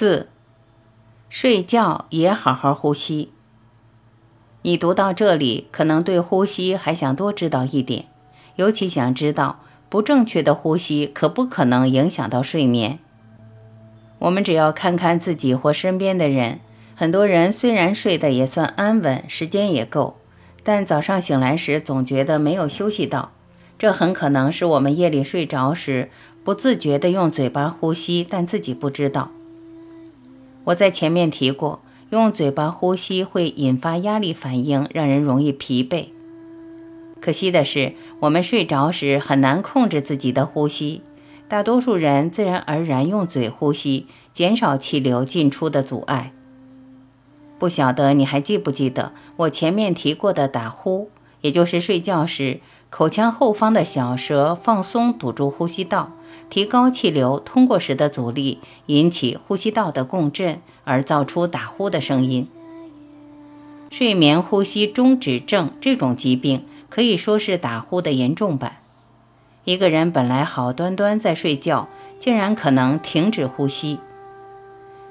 四，睡觉也好好呼吸。你读到这里，可能对呼吸还想多知道一点，尤其想知道不正确的呼吸可不可能影响到睡眠。我们只要看看自己或身边的人，很多人虽然睡得也算安稳，时间也够，但早上醒来时总觉得没有休息到。这很可能是我们夜里睡着时不自觉地用嘴巴呼吸，但自己不知道。我在前面提过，用嘴巴呼吸会引发压力反应，让人容易疲惫。可惜的是，我们睡着时很难控制自己的呼吸。大多数人自然而然用嘴呼吸，减少气流进出的阻碍。不晓得你还记不记得我前面提过的打呼，也就是睡觉时口腔后方的小舌放松堵住呼吸道，提高气流通过时的阻力，引起呼吸道的共振，而造出打呼的声音。睡眠呼吸中止症这种疾病可以说是打呼的严重版。一个人本来好端端在睡觉，竟然可能停止呼吸。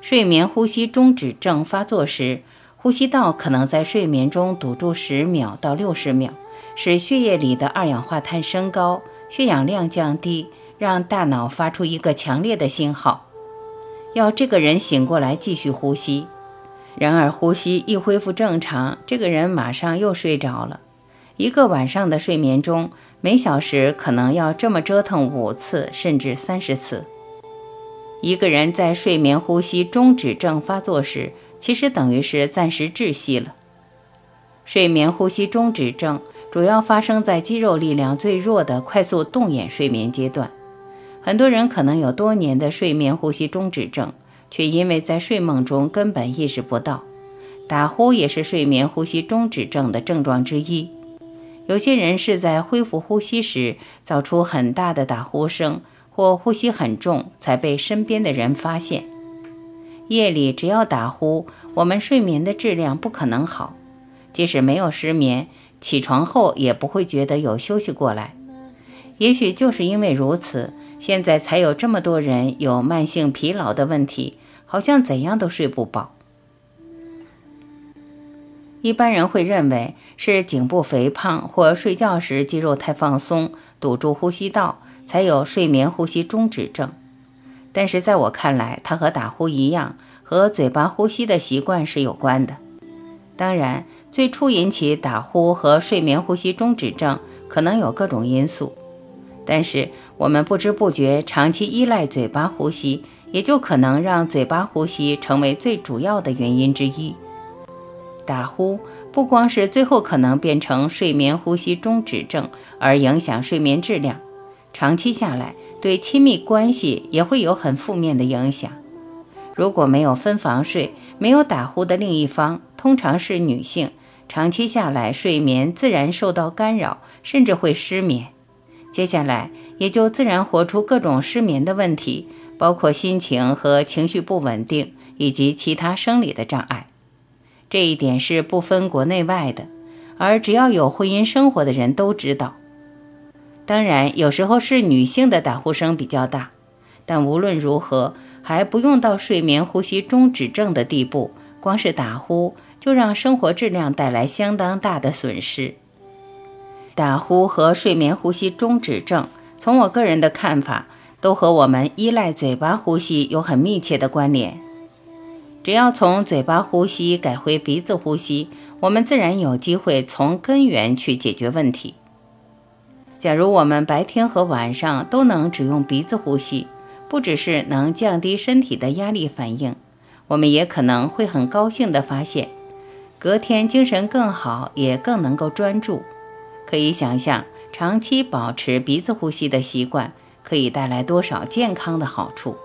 睡眠呼吸中止症发作时，呼吸道可能在睡眠中堵住十秒到六十秒，使血液里的二氧化碳升高，血氧量降低，让大脑发出一个强烈的信号，要这个人醒过来继续呼吸。然而，呼吸一恢复正常，这个人马上又睡着了。一个晚上的睡眠中，每小时可能要这么折腾五次，甚至三十次。一个人在睡眠呼吸中止症发作时，其实等于是暂时窒息了。睡眠呼吸中止症主要发生在肌肉力量最弱的快速动眼睡眠阶段。很多人可能有多年的睡眠呼吸中止症，却因为在睡梦中根本意识不到。打呼也是睡眠呼吸中止症的症状之一。有些人是在恢复呼吸时造出很大的打呼声，或呼吸很重，才被身边的人发现。夜里只要打呼，我们睡眠的质量不可能好，即使没有失眠，起床后也不会觉得有休息过来。也许就是因为如此，现在才有这么多人有慢性疲劳的问题，好像怎样都睡不饱。一般人会认为是颈部肥胖或睡觉时肌肉太放松，堵住呼吸道，才有睡眠呼吸中止症。但是在我看来，它和打呼一样，和嘴巴呼吸的习惯是有关的。当然，最初引起打呼和睡眠呼吸中止症可能有各种因素，但是我们不知不觉长期依赖嘴巴呼吸，也就可能让嘴巴呼吸成为最主要的原因之一。打呼不光是最后可能变成睡眠呼吸中止症，而影响睡眠质量，长期下来对亲密关系也会有很负面的影响。如果没有分房睡，没有打呼的另一方，通常是女性，长期下来睡眠自然受到干扰，甚至会失眠。接下来也就自然活出各种失眠的问题，包括心情和情绪不稳定，以及其他生理的障碍。这一点是不分国内外的，而只要有婚姻生活的人都知道。当然，有时候是女性的打呼声比较大，但无论如何，还不用到睡眠呼吸中止症的地步。光是打呼就让生活质量带来相当大的损失。打呼和睡眠呼吸中止症，从我个人的看法，都和我们依赖嘴巴呼吸有很密切的关联。只要从嘴巴呼吸改回鼻子呼吸，我们自然有机会从根源去解决问题。假如我们白天和晚上都能只用鼻子呼吸，不只是能降低身体的压力反应，我们也可能会很高兴地发现，隔天精神更好，也更能够专注。可以想象，长期保持鼻子呼吸的习惯可以带来多少健康的好处。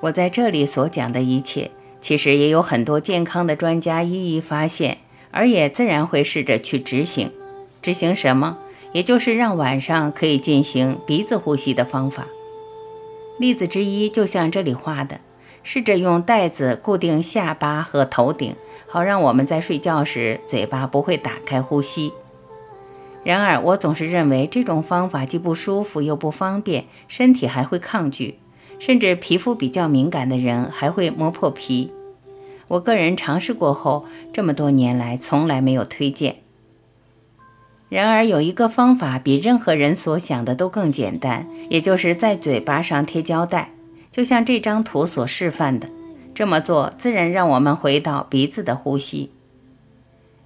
我在这里所讲的一切，其实也有很多健康的专家一一发现，而也自然会试着去执行。执行什么？也就是让晚上可以进行鼻子呼吸的方法。例子之一，就像这里画的，试着用带子固定下巴和头顶，好让我们在睡觉时嘴巴不会打开呼吸。然而，我总是认为这种方法既不舒服又不方便，身体还会抗拒。甚至皮肤比较敏感的人还会磨破皮。我个人尝试过后，这么多年来从来没有推荐。然而有一个方法比任何人所想的都更简单，也就是在嘴巴上贴胶带，就像这张图所示范的。这么做自然让我们回到鼻子的呼吸。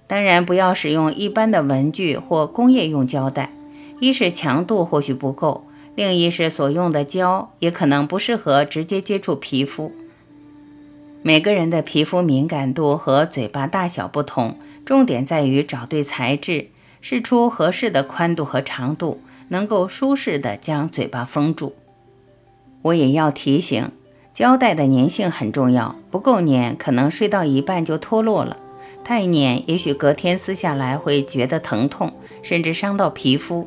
当然，不要使用一般的文具或工业用胶带，一是强度或许不够，另一是所用的胶也可能不适合直接接触皮肤。每个人的皮肤敏感度和嘴巴大小不同，重点在于找对材质，试出合适的宽度和长度，能够舒适的将嘴巴封住。我也要提醒，胶带的粘性很重要，不够粘可能睡到一半就脱落了；太粘，也许隔天撕下来会觉得疼痛，甚至伤到皮肤。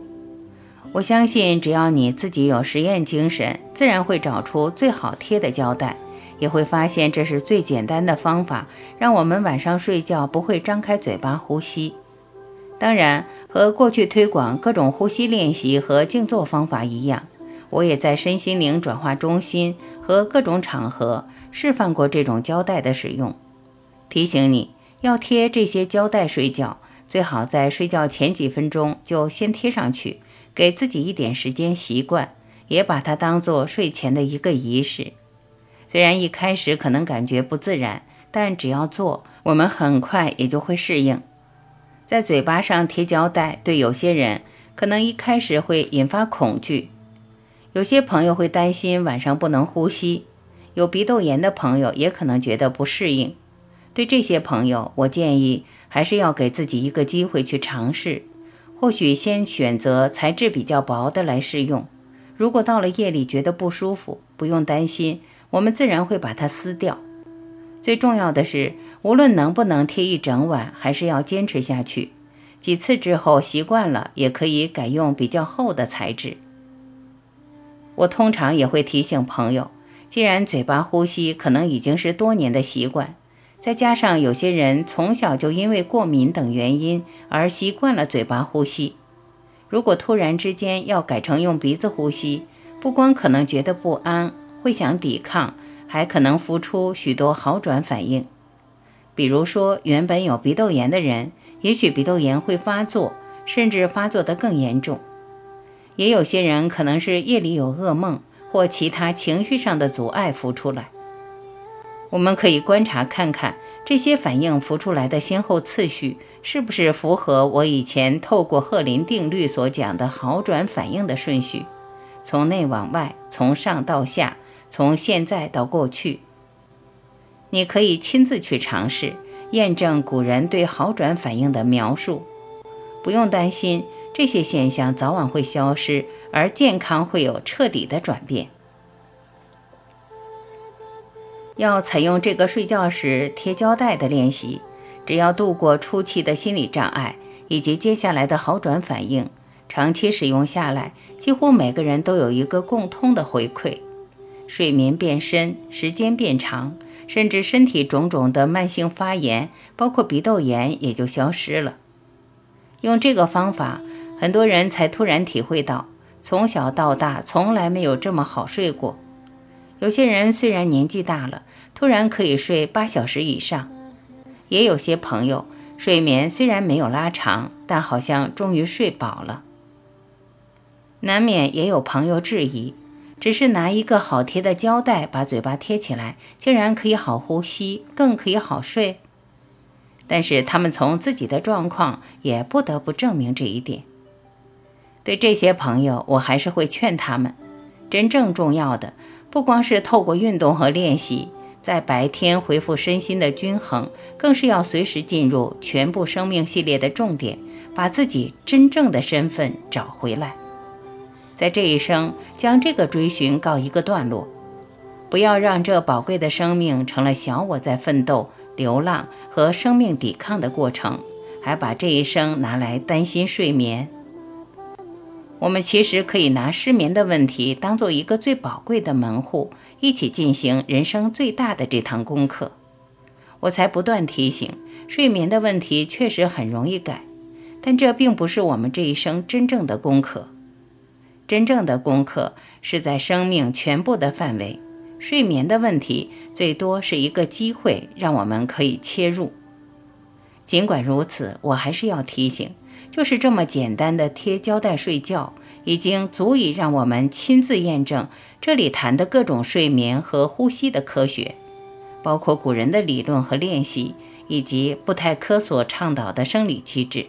我相信，只要你自己有实验精神，自然会找出最好贴的胶带。也会发现这是最简单的方法，让我们晚上睡觉不会张开嘴巴呼吸。当然，和过去推广各种呼吸练习和静坐方法一样，我也在身心灵转化中心和各种场合示范过这种胶带的使用。提醒你要贴这些胶带睡觉，最好在睡觉前几分钟就先贴上去，给自己一点时间习惯，也把它当做睡前的一个仪式。虽然一开始可能感觉不自然，但只要做，我们很快也就会适应。在嘴巴上贴胶带，对有些人可能一开始会引发恐惧，有些朋友会担心晚上不能呼吸，有鼻窦炎的朋友也可能觉得不适应。对这些朋友，我建议还是要给自己一个机会去尝试，或许先选择材质比较薄的来试用。如果到了夜里觉得不舒服，不用担心。我们自然会把它撕掉。最重要的是，无论能不能贴一整晚，还是要坚持下去。几次之后习惯了，也可以改用比较厚的材质。我通常也会提醒朋友，既然嘴巴呼吸可能已经是多年的习惯，再加上有些人从小就因为过敏等原因而习惯了嘴巴呼吸，如果突然之间要改成用鼻子呼吸，不光可能觉得不安。会想抵抗，还可能浮出许多好转反应。比如说，原本有鼻窦炎的人，也许鼻窦炎会发作，甚至发作得更严重。也有些人可能是夜里有噩梦，或其他情绪上的阻碍浮出来。我们可以观察看看这些反应浮出来的先后次序，是不是符合我以前透过赫林定律所讲的好转反应的顺序，从内往外，从上到下。从现在到过去，你可以亲自去尝试验证古人对好转反应的描述。不用担心，这些现象早晚会消失，而健康会有彻底的转变。要采用这个睡觉时贴胶带的练习，只要度过初期的心理障碍以及接下来的好转反应，长期使用下来，几乎每个人都有一个共通的回馈。睡眠变深，时间变长，甚至身体种种的慢性发炎，包括鼻窦炎也就消失了。用这个方法，很多人才突然体会到，从小到大从来没有这么好睡过。有些人虽然年纪大了，突然可以睡八小时以上；也有些朋友睡眠虽然没有拉长，但好像终于睡饱了。难免也有朋友质疑。只是拿一个好贴的胶带把嘴巴贴起来，竟然可以好呼吸，更可以好睡。但是他们从自己的状况也不得不证明这一点。对这些朋友，我还是会劝他们：真正重要的，不光是透过运动和练习，在白天恢复身心的均衡，更是要随时进入全部生命系列的重点，把自己真正的身份找回来。在这一生，将这个追寻告一个段落，不要让这宝贵的生命成了小我在奋斗、流浪和生命抵抗的过程，还把这一生拿来担心睡眠。我们其实可以拿失眠的问题当做一个最宝贵的门户，一起进行人生最大的这堂功课。我才不断提醒，睡眠的问题确实很容易改，但这并不是我们这一生真正的功课。真正的功课是在生命全部的范围。睡眠的问题最多是一个机会，让我们可以切入。尽管如此，我还是要提醒，就是这么简单的贴胶带睡觉，已经足以让我们亲自验证这里谈的各种睡眠和呼吸的科学，包括古人的理论和练习，以及布泰科所倡导的生理机制。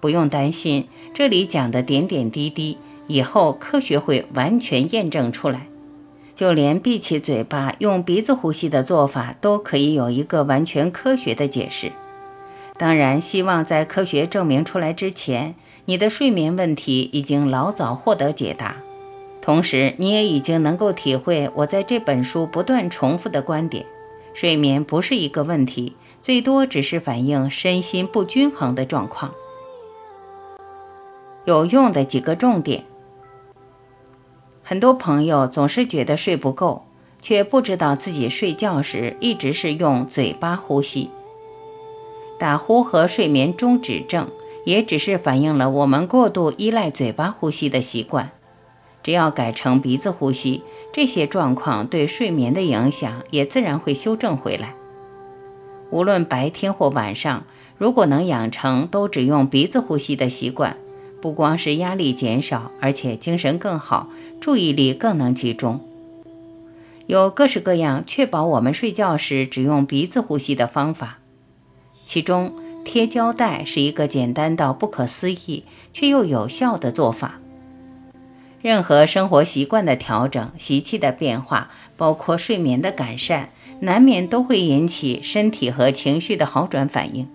不用担心，这里讲的点点滴滴，以后科学会完全验证出来。就连闭起嘴巴用鼻子呼吸的做法，都可以有一个完全科学的解释。当然，希望在科学证明出来之前，你的睡眠问题已经老早获得解答。同时，你也已经能够体会我在这本书不断重复的观点：睡眠不是一个问题，最多只是反映身心不均衡的状况。有用的几个重点。很多朋友总是觉得睡不够，却不知道自己睡觉时一直是用嘴巴呼吸。打呼和睡眠中止症也只是反映了我们过度依赖嘴巴呼吸的习惯。只要改成鼻子呼吸，这些状况对睡眠的影响也自然会修正回来。无论白天或晚上，如果能养成都只用鼻子呼吸的习惯。不光是压力减少，而且精神更好，注意力更能集中。有各式各样确保我们睡觉时只用鼻子呼吸的方法，其中贴胶带是一个简单到不可思议却又有效的做法。任何生活习惯的调整、习气的变化，包括睡眠的改善，难免都会引起身体和情绪的好转反应。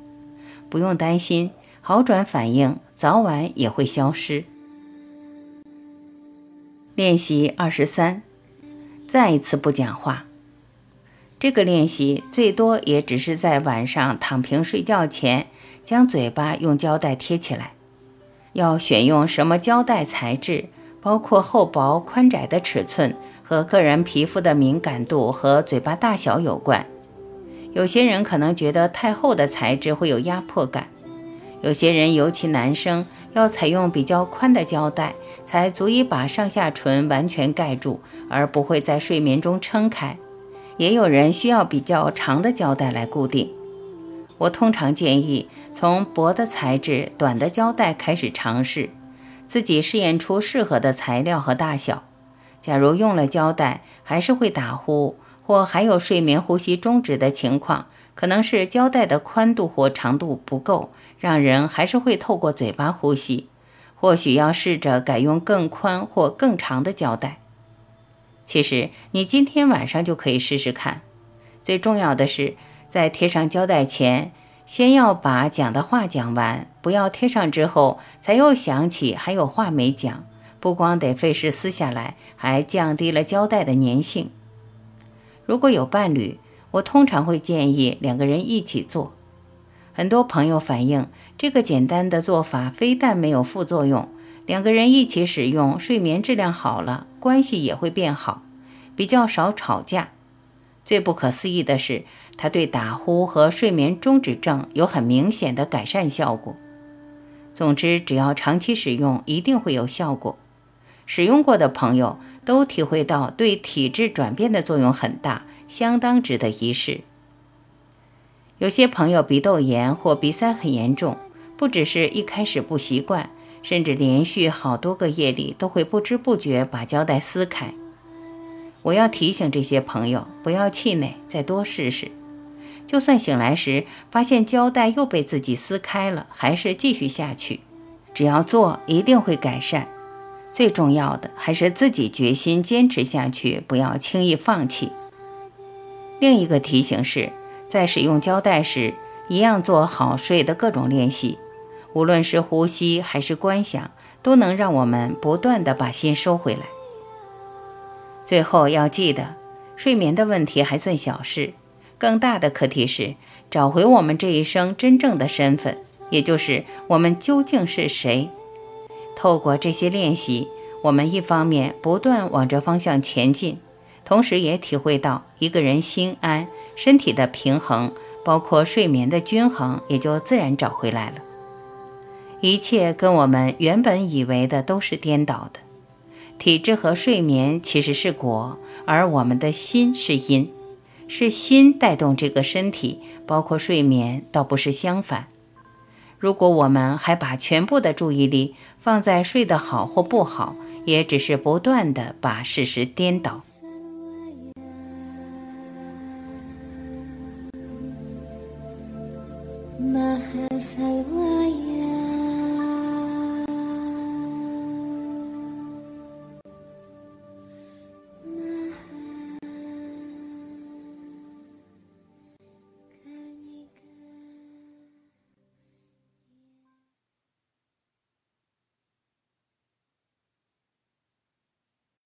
不用担心。好转反应早晚也会消失。练习二十三，再一次不讲话。这个练习最多也只是在晚上躺平睡觉前，将嘴巴用胶带贴起来。要选用什么胶带材质，包括厚薄、宽窄的尺寸和个人皮肤的敏感度和嘴巴大小有关。有些人可能觉得太厚的材质会有压迫感。有些人，尤其男生，要采用比较宽的胶带，才足以把上下唇完全盖住，而不会在睡眠中撑开。也有人需要比较长的胶带来固定。我通常建议从薄的材质、短的胶带开始尝试，自己试验出适合的材料和大小。假如用了胶带还是会打呼，或还有睡眠呼吸中止的情况，可能是胶带的宽度或长度不够。让人还是会透过嘴巴呼吸，或许要试着改用更宽或更长的胶带。其实你今天晚上就可以试试看。最重要的是，在贴上胶带前，先要把讲的话讲完，不要贴上之后才又想起还有话没讲，不光得费事撕下来，还降低了胶带的粘性。如果有伴侣，我通常会建议两个人一起做。很多朋友反映，这个简单的做法非但没有副作用，两个人一起使用，睡眠质量好了，关系也会变好，比较少吵架。最不可思议的是，它对打呼和睡眠中止症有很明显的改善效果。总之，只要长期使用，一定会有效果。使用过的朋友都体会到对体质转变的作用很大，相当值得一试。有些朋友鼻窦炎或鼻塞很严重，不只是一开始不习惯，甚至连续好多个夜里都会不知不觉把胶带撕开。我要提醒这些朋友不要气馁，再多试试。就算醒来时发现胶带又被自己撕开了，还是继续下去。只要做，一定会改善。最重要的还是自己决心坚持下去，不要轻易放弃。另一个提醒是。在使用胶带时，一样做好睡的各种练习，无论是呼吸还是观想，都能让我们不断的把心收回来。最后要记得，睡眠的问题还算小事，更大的课题是找回我们这一生真正的身份，也就是我们究竟是谁。透过这些练习，我们一方面不断往这方向前进。同时也体会到一个人心安，身体的平衡，包括睡眠的均衡，也就自然找回来了。一切跟我们原本以为的都是颠倒的。体质和睡眠其实是果，而我们的心是因，是心带动这个身体，包括睡眠，倒不是相反。如果我们还把全部的注意力放在睡得好或不好，也只是不断的把事实颠倒。Mahasaya